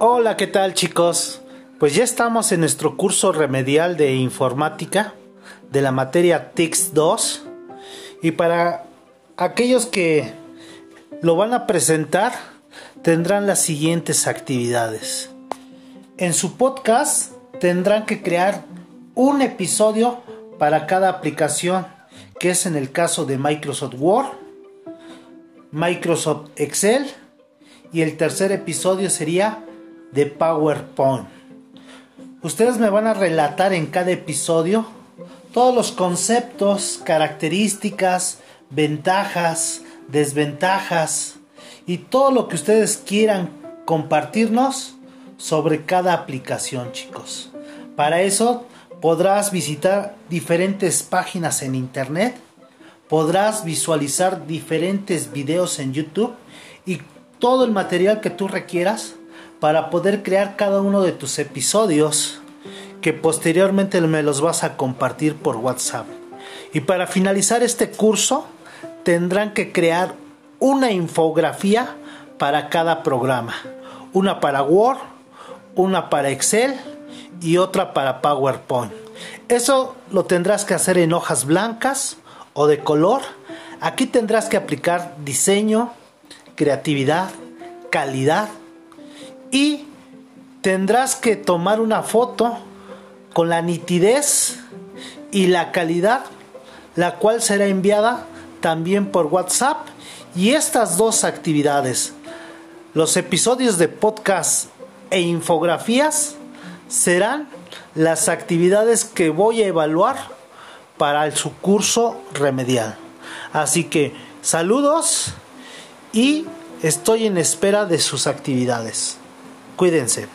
Hola, ¿qué tal chicos? Pues ya estamos en nuestro curso remedial de informática de la materia TICS 2 y para aquellos que lo van a presentar tendrán las siguientes actividades. En su podcast tendrán que crear un episodio para cada aplicación, que es en el caso de Microsoft Word, Microsoft Excel y el tercer episodio sería de PowerPoint. Ustedes me van a relatar en cada episodio todos los conceptos, características, ventajas, desventajas y todo lo que ustedes quieran compartirnos sobre cada aplicación, chicos. Para eso podrás visitar diferentes páginas en internet, podrás visualizar diferentes videos en YouTube y todo el material que tú requieras para poder crear cada uno de tus episodios que posteriormente me los vas a compartir por WhatsApp. Y para finalizar este curso tendrán que crear una infografía para cada programa. Una para Word, una para Excel y otra para PowerPoint. Eso lo tendrás que hacer en hojas blancas o de color. Aquí tendrás que aplicar diseño, creatividad, calidad y tendrás que tomar una foto con la nitidez y la calidad, la cual será enviada también por WhatsApp. Y estas dos actividades, los episodios de podcast e infografías, serán las actividades que voy a evaluar para su curso remedial. Así que saludos y estoy en espera de sus actividades. Cuídense.